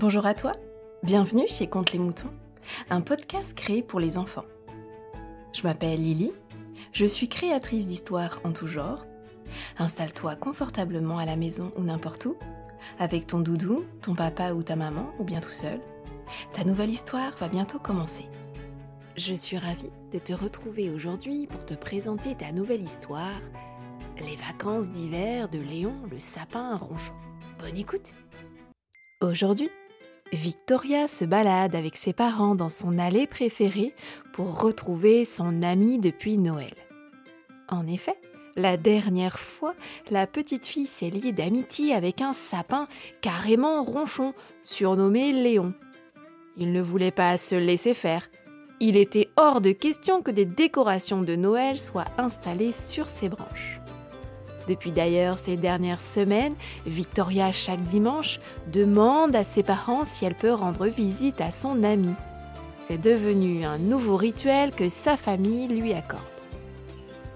Bonjour à toi, bienvenue chez Conte les Moutons, un podcast créé pour les enfants. Je m'appelle Lily, je suis créatrice d'histoires en tout genre. Installe-toi confortablement à la maison ou n'importe où, avec ton doudou, ton papa ou ta maman, ou bien tout seul. Ta nouvelle histoire va bientôt commencer. Je suis ravie de te retrouver aujourd'hui pour te présenter ta nouvelle histoire, Les vacances d'hiver de Léon le sapin ronchon. Bonne écoute Aujourd'hui, Victoria se balade avec ses parents dans son allée préférée pour retrouver son ami depuis Noël. En effet, la dernière fois, la petite fille s'est liée d'amitié avec un sapin carrément ronchon, surnommé Léon. Il ne voulait pas se laisser faire. Il était hors de question que des décorations de Noël soient installées sur ses branches. Depuis d'ailleurs ces dernières semaines, Victoria, chaque dimanche, demande à ses parents si elle peut rendre visite à son ami. C'est devenu un nouveau rituel que sa famille lui accorde.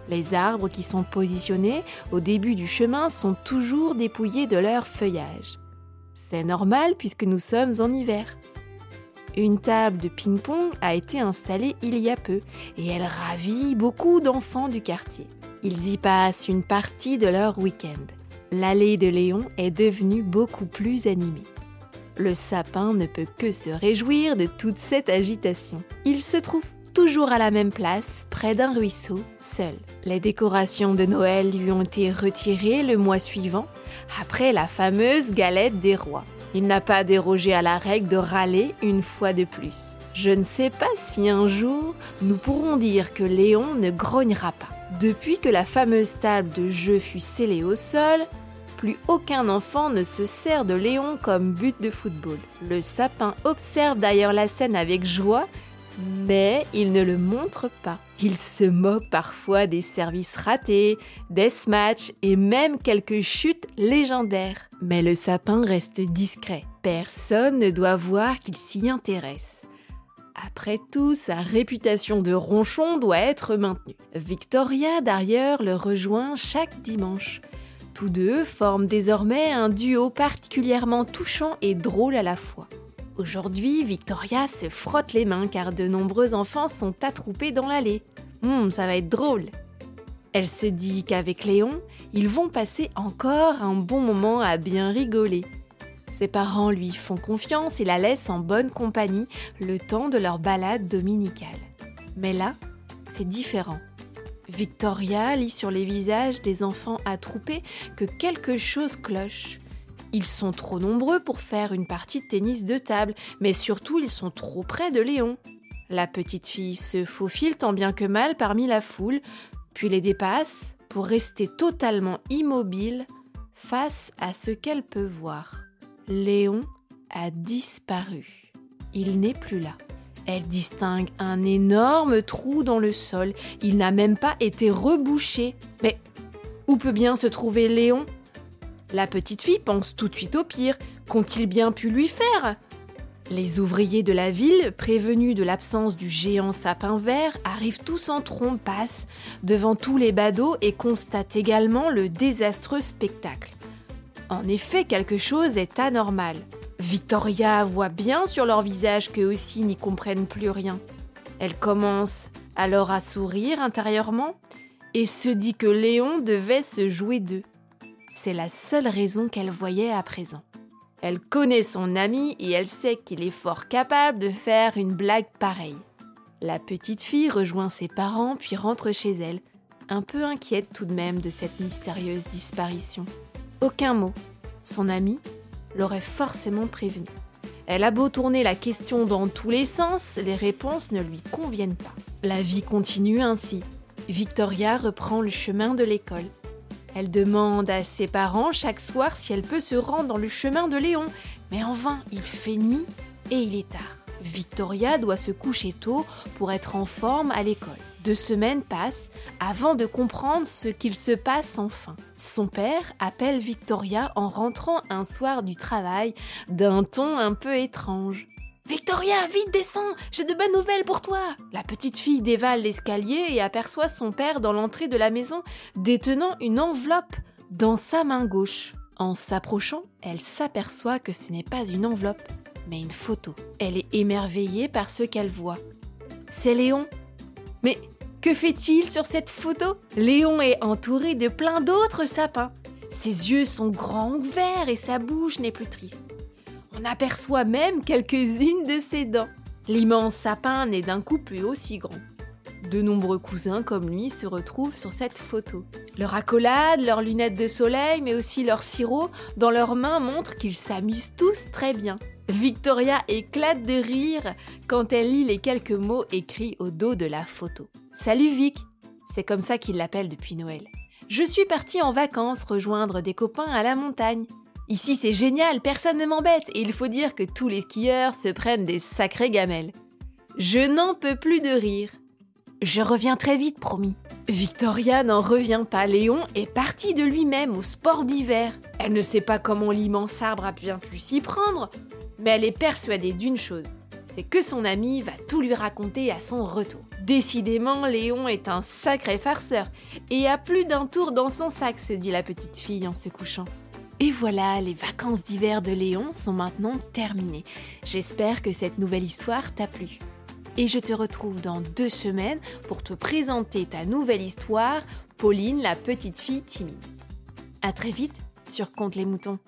Les arbres qui sont positionnés au début du chemin sont toujours dépouillés de leur feuillage. C'est normal puisque nous sommes en hiver. Une table de ping-pong a été installée il y a peu et elle ravit beaucoup d'enfants du quartier. Ils y passent une partie de leur week-end. L'allée de Léon est devenue beaucoup plus animée. Le sapin ne peut que se réjouir de toute cette agitation. Il se trouve toujours à la même place, près d'un ruisseau, seul. Les décorations de Noël lui ont été retirées le mois suivant, après la fameuse galette des rois. Il n'a pas dérogé à la règle de râler une fois de plus. Je ne sais pas si un jour nous pourrons dire que Léon ne grognera pas. Depuis que la fameuse table de jeu fut scellée au sol, plus aucun enfant ne se sert de Léon comme but de football. Le sapin observe d'ailleurs la scène avec joie, mais il ne le montre pas. Il se moque parfois des services ratés, des smatchs et même quelques chutes légendaires. Mais le sapin reste discret. Personne ne doit voir qu'il s'y intéresse. Après tout, sa réputation de ronchon doit être maintenue. Victoria, d'ailleurs, le rejoint chaque dimanche. Tous deux forment désormais un duo particulièrement touchant et drôle à la fois. Aujourd'hui, Victoria se frotte les mains car de nombreux enfants sont attroupés dans l'allée. Hum, ça va être drôle. Elle se dit qu'avec Léon, ils vont passer encore un bon moment à bien rigoler. Ses parents lui font confiance et la laissent en bonne compagnie le temps de leur balade dominicale. Mais là, c'est différent. Victoria lit sur les visages des enfants attroupés que quelque chose cloche. Ils sont trop nombreux pour faire une partie de tennis de table, mais surtout ils sont trop près de Léon. La petite fille se faufile tant bien que mal parmi la foule, puis les dépasse pour rester totalement immobile face à ce qu'elle peut voir. Léon a disparu. Il n'est plus là. Elle distingue un énorme trou dans le sol. Il n'a même pas été rebouché. Mais où peut bien se trouver Léon? La petite fille pense tout de suite au pire. Qu'ont-ils bien pu lui faire? Les ouvriers de la ville, prévenus de l'absence du géant sapin vert, arrivent tous en trompe-passe devant tous les badauds et constatent également le désastreux spectacle. En effet, quelque chose est anormal. Victoria voit bien sur leur visage qu'eux aussi n'y comprennent plus rien. Elle commence alors à sourire intérieurement et se dit que Léon devait se jouer d'eux. C'est la seule raison qu'elle voyait à présent. Elle connaît son ami et elle sait qu'il est fort capable de faire une blague pareille. La petite fille rejoint ses parents puis rentre chez elle, un peu inquiète tout de même de cette mystérieuse disparition. Aucun mot. Son ami l'aurait forcément prévenu. Elle a beau tourner la question dans tous les sens, les réponses ne lui conviennent pas. La vie continue ainsi. Victoria reprend le chemin de l'école. Elle demande à ses parents chaque soir si elle peut se rendre dans le chemin de Léon, mais en vain, il fait nuit et il est tard. Victoria doit se coucher tôt pour être en forme à l'école. Deux semaines passent avant de comprendre ce qu'il se passe enfin. Son père appelle Victoria en rentrant un soir du travail d'un ton un peu étrange. Victoria, vite descends, j'ai de bonnes nouvelles pour toi. La petite fille dévale l'escalier et aperçoit son père dans l'entrée de la maison détenant une enveloppe dans sa main gauche. En s'approchant, elle s'aperçoit que ce n'est pas une enveloppe, mais une photo. Elle est émerveillée par ce qu'elle voit. C'est Léon. Mais que fait-il sur cette photo? Léon est entouré de plein d'autres sapins. Ses yeux sont grands ouverts et sa bouche n'est plus triste. On aperçoit même quelques-unes de ses dents. L'immense sapin n'est d'un coup plus aussi grand. De nombreux cousins comme lui se retrouvent sur cette photo. Leur accolade, leurs lunettes de soleil, mais aussi leur sirop dans leurs mains montrent qu'ils s'amusent tous très bien. Victoria éclate de rire quand elle lit les quelques mots écrits au dos de la photo. Salut Vic C'est comme ça qu'il l'appelle depuis Noël. Je suis partie en vacances rejoindre des copains à la montagne. Ici c'est génial, personne ne m'embête et il faut dire que tous les skieurs se prennent des sacrées gamelles. Je n'en peux plus de rire. Je reviens très vite, promis. Victoria n'en revient pas. Léon est parti de lui-même au sport d'hiver. Elle ne sait pas comment l'immense arbre a bien pu s'y prendre, mais elle est persuadée d'une chose c'est que son ami va tout lui raconter à son retour. Décidément, Léon est un sacré farceur et a plus d'un tour dans son sac, se dit la petite fille en se couchant. Et voilà, les vacances d'hiver de Léon sont maintenant terminées. J'espère que cette nouvelle histoire t'a plu et je te retrouve dans deux semaines pour te présenter ta nouvelle histoire, Pauline, la petite fille timide. À très vite sur Compte les moutons.